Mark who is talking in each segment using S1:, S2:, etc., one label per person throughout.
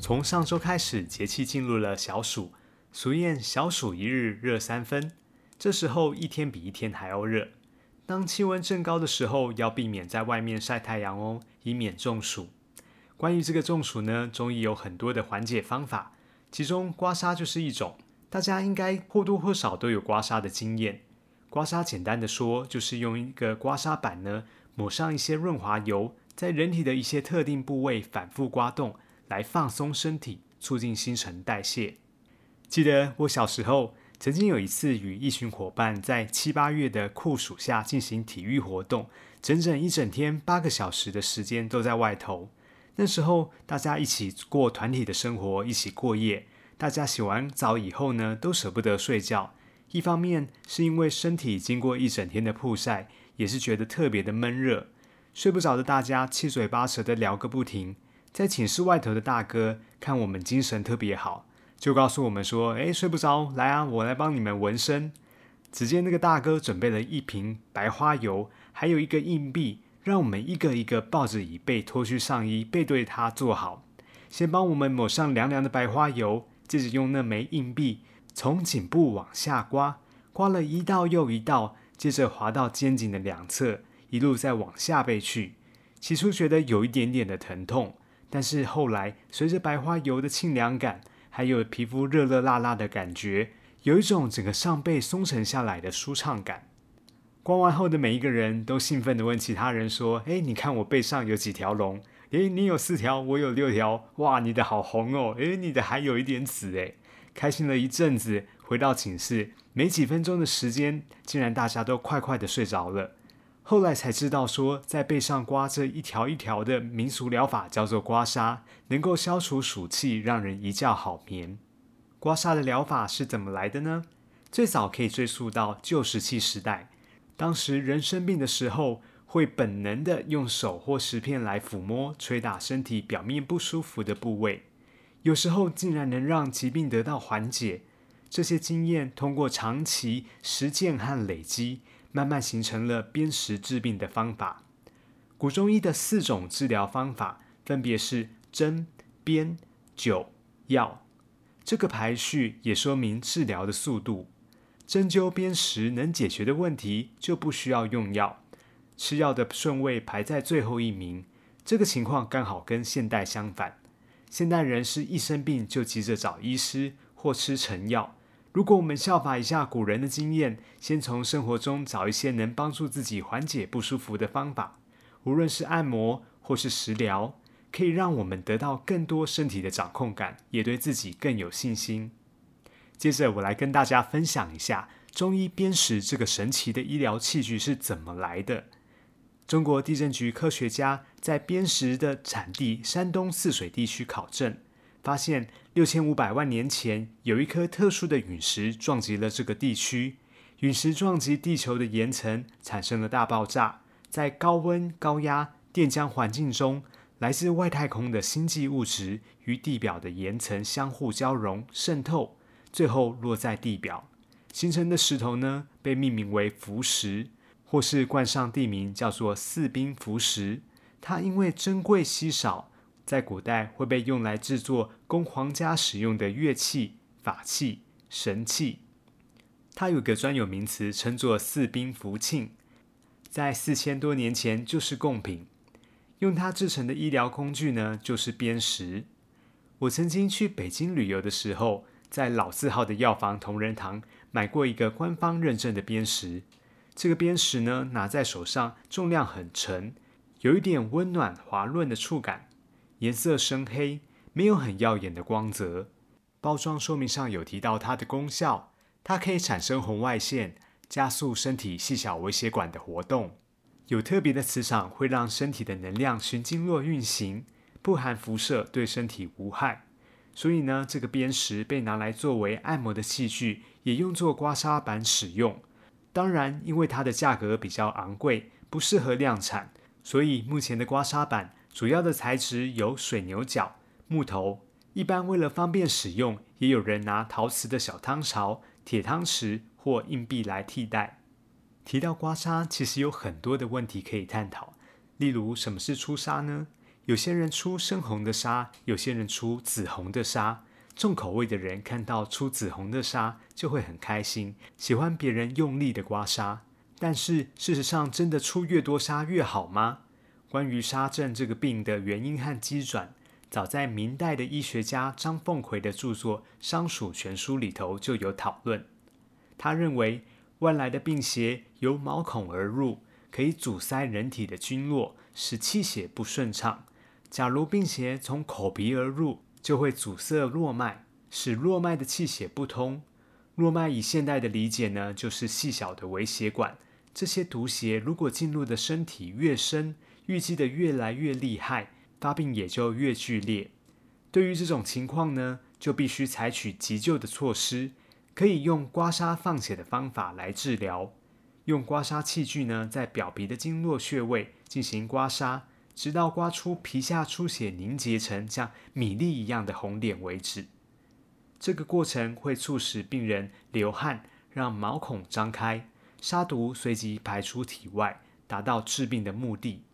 S1: 从上周开始，节气进入了小暑，俗谚“小暑一日热三分”，这时候一天比一天还要热。当气温正高的时候，要避免在外面晒太阳哦，以免中暑。关于这个中暑呢，中医有很多的缓解方法，其中刮痧就是一种。大家应该或多或少都有刮痧的经验。刮痧简单的说，就是用一个刮痧板呢，抹上一些润滑油，在人体的一些特定部位反复刮动。来放松身体，促进新陈代谢。记得我小时候曾经有一次与一群伙伴在七八月的酷暑下进行体育活动，整整一整天八个小时的时间都在外头。那时候大家一起过团体的生活，一起过夜。大家洗完澡以后呢，都舍不得睡觉。一方面是因为身体经过一整天的曝晒，也是觉得特别的闷热，睡不着的大家七嘴八舌的聊个不停。在寝室外头的大哥看我们精神特别好，就告诉我们说：“哎，睡不着，来啊，我来帮你们纹身。”只见那个大哥准备了一瓶白花油，还有一个硬币，让我们一个一个抱着椅背脱去上衣，背对他坐好，先帮我们抹上凉凉的白花油，接着用那枚硬币从颈部往下刮，刮了一道又一道，接着滑到肩颈的两侧，一路再往下背去。起初觉得有一点点的疼痛。但是后来，随着白花油的清凉感，还有皮肤热热辣辣的感觉，有一种整个上背松沉下来的舒畅感。刮完后的每一个人都兴奋地问其他人说：“哎，你看我背上有几条龙？哎，你有四条，我有六条。哇，你的好红哦！哎，你的还有一点紫哎。”开心了一阵子，回到寝室，没几分钟的时间，竟然大家都快快地睡着了。后来才知道，说在背上刮这一条一条的民俗疗法叫做刮痧，能够消除暑气，让人一觉好眠。刮痧的疗法是怎么来的呢？最早可以追溯到旧石器时代，当时人生病的时候，会本能的用手或石片来抚摸、捶打身体表面不舒服的部位，有时候竟然能让疾病得到缓解。这些经验通过长期实践和累积。慢慢形成了砭石治病的方法。古中医的四种治疗方法分别是针、砭、灸、药。这个排序也说明治疗的速度。针灸砭石能解决的问题，就不需要用药，吃药的顺位排在最后一名。这个情况刚好跟现代相反。现代人是一生病就急着找医师或吃成药。如果我们效法一下古人的经验，先从生活中找一些能帮助自己缓解不舒服的方法，无论是按摩或是食疗，可以让我们得到更多身体的掌控感，也对自己更有信心。接着，我来跟大家分享一下中医砭石这个神奇的医疗器具是怎么来的。中国地震局科学家在砭石的产地山东泗水地区考证。发现六千五百万年前有一颗特殊的陨石撞击了这个地区，陨石撞击地球的岩层产生了大爆炸，在高温、高压、电浆环境中，来自外太空的星际物质与地表的岩层相互交融渗透，最后落在地表形成的石头呢，被命名为浮石，或是冠上地名叫做四冰浮石。它因为珍贵稀少。在古代会被用来制作供皇家使用的乐器、法器、神器。它有个专有名词，称作四兵符磬。在四千多年前就是贡品。用它制成的医疗工具呢，就是砭石。我曾经去北京旅游的时候，在老字号的药房同仁堂买过一个官方认证的砭石。这个砭石呢，拿在手上重量很沉，有一点温暖滑润的触感。颜色深黑，没有很耀眼的光泽。包装说明上有提到它的功效，它可以产生红外线，加速身体细小微血管的活动。有特别的磁场，会让身体的能量循经络运行，不含辐射，对身体无害。所以呢，这个砭石被拿来作为按摩的器具，也用作刮痧板使用。当然，因为它的价格比较昂贵，不适合量产，所以目前的刮痧板主要的材质有水牛角、木头。一般为了方便使用，也有人拿陶瓷的小汤勺、铁汤匙或硬币来替代。提到刮痧，其实有很多的问题可以探讨，例如什么是出痧呢？有些人出深红的痧，有些人出紫红的痧。重口味的人看到出紫红的痧就会很开心，喜欢别人用力的刮痧。但是事实上，真的出越多痧越好吗？关于痧症这个病的原因和机转。早在明代的医学家张凤奎的著作《伤暑全书》里头就有讨论。他认为，外来的病邪由毛孔而入，可以阻塞人体的经络，使气血不顺畅。假如病邪从口鼻而入，就会阻塞络脉，使络脉的气血不通。络脉以现代的理解呢，就是细小的微血管。这些毒邪如果进入的身体越深，预计的越来越厉害。发病也就越剧烈。对于这种情况呢，就必须采取急救的措施，可以用刮痧放血的方法来治疗。用刮痧器具呢，在表皮的经络穴位进行刮痧，直到刮出皮下出血凝结成像米粒一样的红点为止。这个过程会促使病人流汗，让毛孔张开，杀毒随即排出体外，达到治病的目的。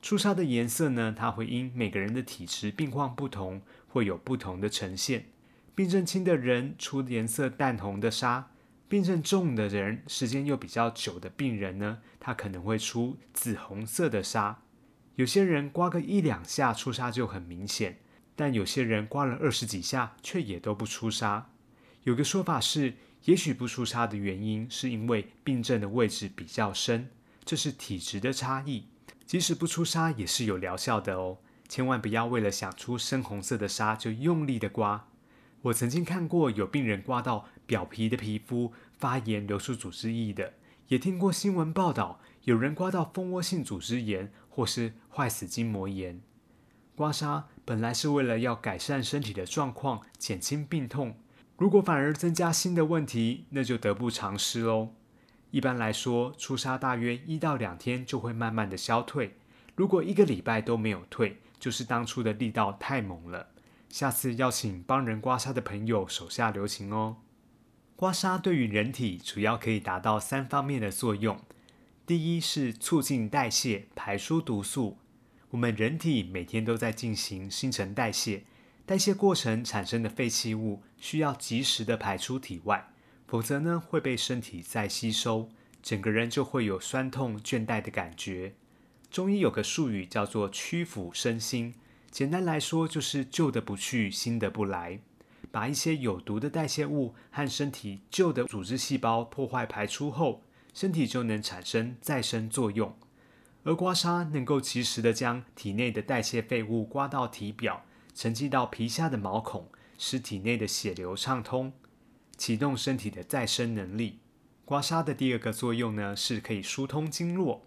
S1: 出痧的颜色呢？它会因每个人的体质病况不同，会有不同的呈现。病症轻的人出颜色淡红的痧，病症重的人，时间又比较久的病人呢，他可能会出紫红色的痧。有些人刮个一两下出痧就很明显，但有些人刮了二十几下却也都不出痧。有个说法是，也许不出痧的原因是因为病症的位置比较深，这是体质的差异。即使不出痧也是有疗效的哦，千万不要为了想出深红色的痧就用力的刮。我曾经看过有病人刮到表皮的皮肤发炎流出组织液的，也听过新闻报道有人刮到蜂窝性组织炎或是坏死筋膜炎。刮痧本来是为了要改善身体的状况，减轻病痛，如果反而增加新的问题，那就得不偿失喽。一般来说，出痧大约一到两天就会慢慢的消退。如果一个礼拜都没有退，就是当初的力道太猛了。下次要请帮人刮痧的朋友手下留情哦。刮痧对于人体主要可以达到三方面的作用。第一是促进代谢，排出毒素。我们人体每天都在进行新陈代谢，代谢过程产生的废弃物需要及时的排出体外。否则呢，会被身体再吸收，整个人就会有酸痛、倦怠的感觉。中医有个术语叫做“屈服身心”，简单来说就是旧的不去，新的不来，把一些有毒的代谢物和身体旧的组织细胞破坏排出后，身体就能产生再生作用。而刮痧能够及时的将体内的代谢废物刮到体表，沉积到皮下的毛孔，使体内的血流畅通。启动身体的再生能力。刮痧的第二个作用呢，是可以疏通经络。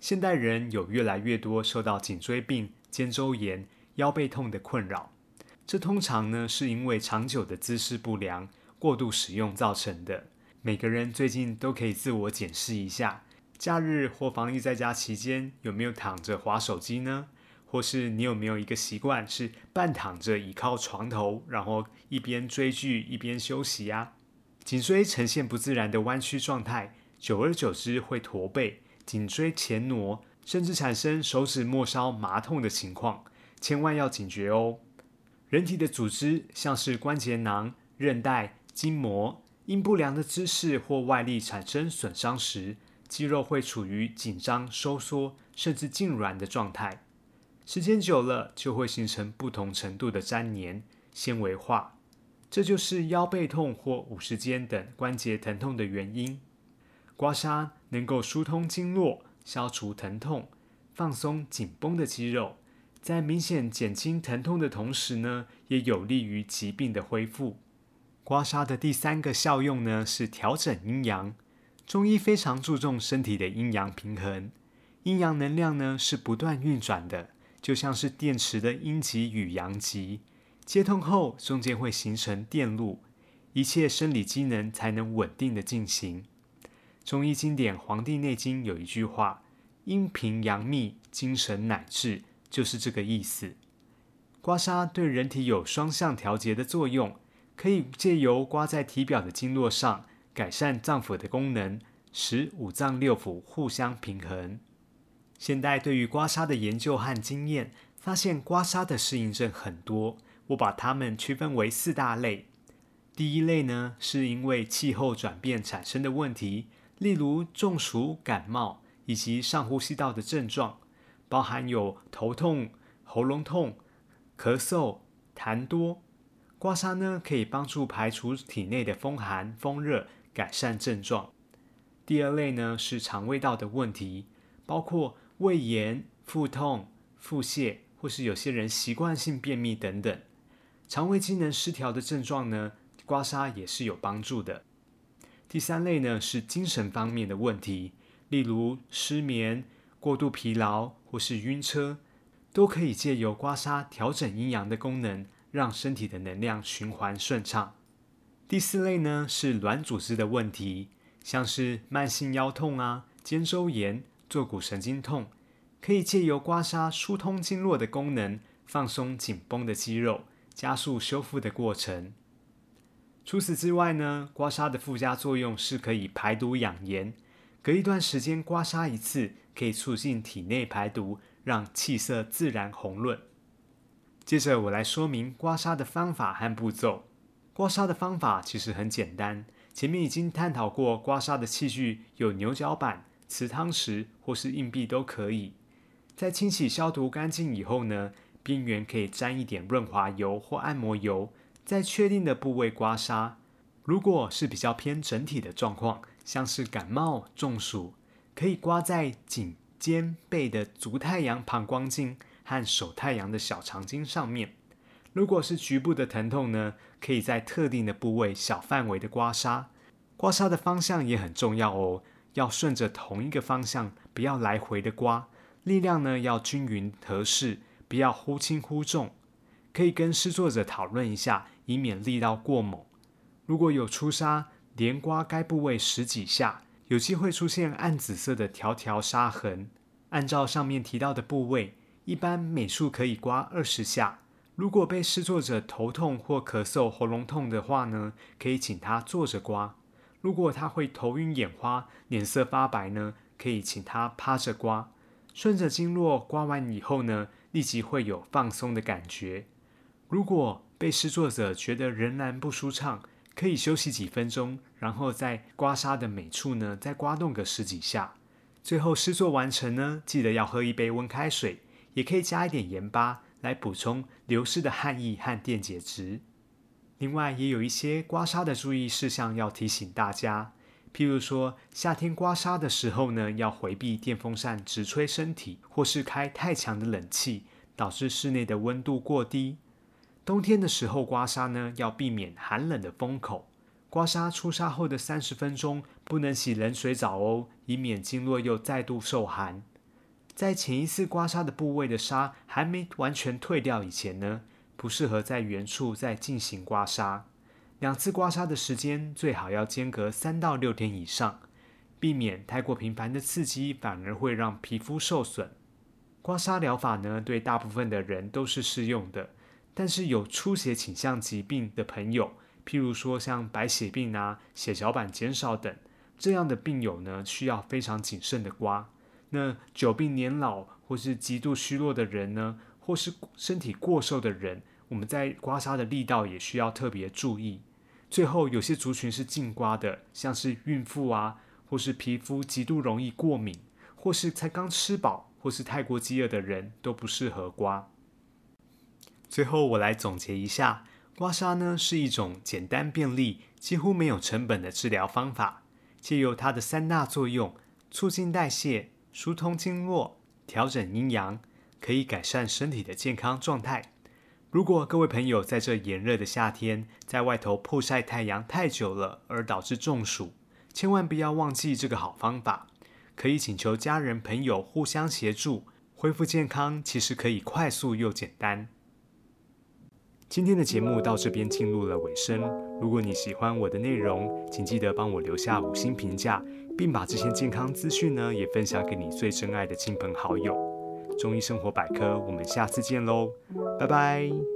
S1: 现代人有越来越多受到颈椎病、肩周炎、腰背痛的困扰，这通常呢是因为长久的姿势不良、过度使用造成的。每个人最近都可以自我检视一下，假日或防疫在家期间有没有躺着划手机呢？或是你有没有一个习惯是半躺着倚靠床头，然后一边追剧一边休息呀？颈椎呈现不自然的弯曲状态，久而久之会驼背、颈椎前挪，甚至产生手指末梢麻痛的情况，千万要警觉哦。人体的组织像是关节囊、韧带、筋膜，因不良的姿势或外力产生损伤时，肌肉会处于紧张、收缩，甚至痉挛的状态。时间久了，就会形成不同程度的粘黏、纤维化，这就是腰背痛或五十肩等关节疼痛的原因。刮痧能够疏通经络，消除疼痛，放松紧绷的肌肉，在明显减轻疼痛的同时呢，也有利于疾病的恢复。刮痧的第三个效用呢，是调整阴阳。中医非常注重身体的阴阳平衡，阴阳能量呢是不断运转的。就像是电池的阴极与阳极，接通后中间会形成电路，一切生理机能才能稳定的进行。中医经典《黄帝内经》有一句话：“阴平阳秘，精神乃治”，就是这个意思。刮痧对人体有双向调节的作用，可以借由刮在体表的经络上，改善脏腑的功能，使五脏六腑互相平衡。现代对于刮痧的研究和经验，发现刮痧的适应症很多，我把它们区分为四大类。第一类呢，是因为气候转变产生的问题。例如中暑、感冒以及上呼吸道的症状，包含有头痛、喉咙痛、咳嗽、痰多。刮痧呢，可以帮助排除体内的风寒、风热，改善症状。第二类呢，是肠胃道的问题，包括胃炎、腹痛、腹泻，或是有些人习惯性便秘等等。肠胃机能失调的症状呢，刮痧也是有帮助的。第三类呢是精神方面的问题，例如失眠、过度疲劳或是晕车，都可以借由刮痧调整阴阳的功能，让身体的能量循环顺畅。第四类呢是软组织的问题，像是慢性腰痛啊、肩周炎、坐骨神经痛，可以借由刮痧疏通经络的功能，放松紧绷的肌肉，加速修复的过程。除此之外呢，刮痧的附加作用是可以排毒养颜。隔一段时间刮痧一次，可以促进体内排毒，让气色自然红润。接着我来说明刮痧的方法和步骤。刮痧的方法其实很简单，前面已经探讨过，刮痧的器具有牛角板、瓷汤匙或是硬币都可以。在清洗消毒干净以后呢，边缘可以沾一点润滑油或按摩油。在确定的部位刮痧，如果是比较偏整体的状况，像是感冒、中暑，可以刮在颈、肩、背的足太阳膀胱经和手太阳的小肠经上面。如果是局部的疼痛呢，可以在特定的部位小范围的刮痧。刮痧的方向也很重要哦，要顺着同一个方向，不要来回的刮，力量呢要均匀合适，不要忽轻忽重。可以跟施作者讨论一下。以免力道过猛。如果有出痧，连刮该部位十几下，有机会出现暗紫色的条条沙痕。按照上面提到的部位，一般每处可以刮二十下。如果被施作者头痛或咳嗽、喉咙痛的话呢，可以请他坐着刮。如果他会头晕眼花、脸色发白呢，可以请他趴着刮。顺着经络刮完以后呢，立即会有放松的感觉。如果被施作者觉得仍然不舒畅，可以休息几分钟，然后在刮痧的每处呢，再刮动个十几下。最后施作完成呢，记得要喝一杯温开水，也可以加一点盐巴来补充流失的汗液和电解质。另外，也有一些刮痧的注意事项要提醒大家，譬如说夏天刮痧的时候呢，要回避电风扇直吹身体，或是开太强的冷气，导致室内的温度过低。冬天的时候刮痧呢，要避免寒冷的风口。刮痧出痧后的三十分钟不能洗冷水澡哦，以免经络又再度受寒。在前一次刮痧的部位的痧还没完全退掉以前呢，不适合在原处再进行刮痧。两次刮痧的时间最好要间隔三到六天以上，避免太过频繁的刺激，反而会让皮肤受损。刮痧疗法呢，对大部分的人都是适用的。但是有出血倾向疾病的朋友，譬如说像白血病啊、血小板减少等这样的病友呢，需要非常谨慎的刮。那久病年老或是极度虚弱的人呢，或是身体过瘦的人，我们在刮痧的力道也需要特别注意。最后，有些族群是禁刮的，像是孕妇啊，或是皮肤极度容易过敏，或是才刚吃饱或是太过饥饿的人都不适合刮。最后，我来总结一下，刮痧呢是一种简单便利、几乎没有成本的治疗方法。借由它的三大作用：促进代谢、疏通经络、调整阴阳，可以改善身体的健康状态。如果各位朋友在这炎热的夏天，在外头曝晒太阳太久了，而导致中暑，千万不要忘记这个好方法。可以请求家人朋友互相协助。恢复健康其实可以快速又简单。今天的节目到这边进入了尾声。如果你喜欢我的内容，请记得帮我留下五星评价，并把这些健康资讯呢也分享给你最珍爱的亲朋好友。中医生活百科，我们下次见喽，拜拜。